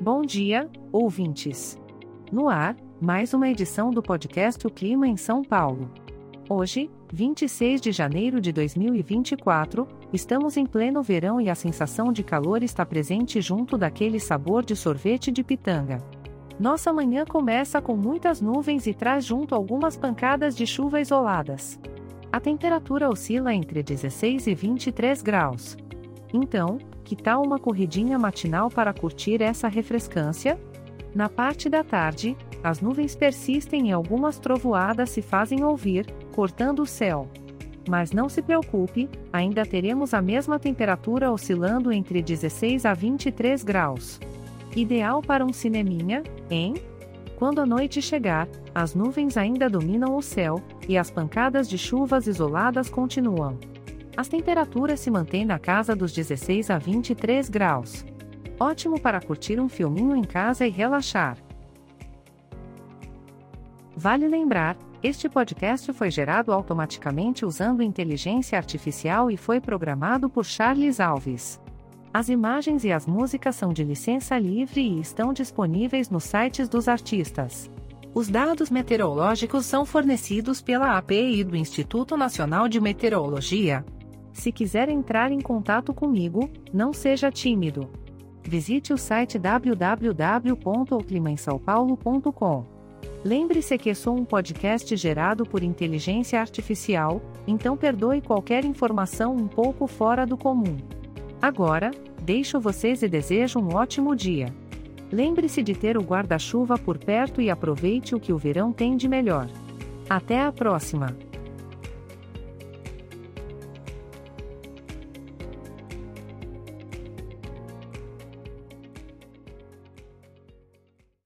Bom dia, ouvintes. No ar, mais uma edição do podcast O Clima em São Paulo. Hoje, 26 de janeiro de 2024, estamos em pleno verão e a sensação de calor está presente junto daquele sabor de sorvete de pitanga. Nossa manhã começa com muitas nuvens e traz junto algumas pancadas de chuva isoladas. A temperatura oscila entre 16 e 23 graus. Então, que tal uma corridinha matinal para curtir essa refrescância? Na parte da tarde, as nuvens persistem e algumas trovoadas se fazem ouvir, cortando o céu. Mas não se preocupe, ainda teremos a mesma temperatura oscilando entre 16 a 23 graus. Ideal para um cineminha, hein? Quando a noite chegar, as nuvens ainda dominam o céu, e as pancadas de chuvas isoladas continuam. As temperaturas se mantêm na casa dos 16 a 23 graus. Ótimo para curtir um filminho em casa e relaxar. Vale lembrar, este podcast foi gerado automaticamente usando inteligência artificial e foi programado por Charles Alves. As imagens e as músicas são de licença livre e estão disponíveis nos sites dos artistas. Os dados meteorológicos são fornecidos pela API do Instituto Nacional de Meteorologia, se quiser entrar em contato comigo, não seja tímido. Visite o site www.oclimainsaopaulo.com. Lembre-se que sou um podcast gerado por inteligência artificial, então perdoe qualquer informação um pouco fora do comum. Agora, deixo vocês e desejo um ótimo dia. Lembre-se de ter o guarda-chuva por perto e aproveite o que o verão tem de melhor. Até a próxima!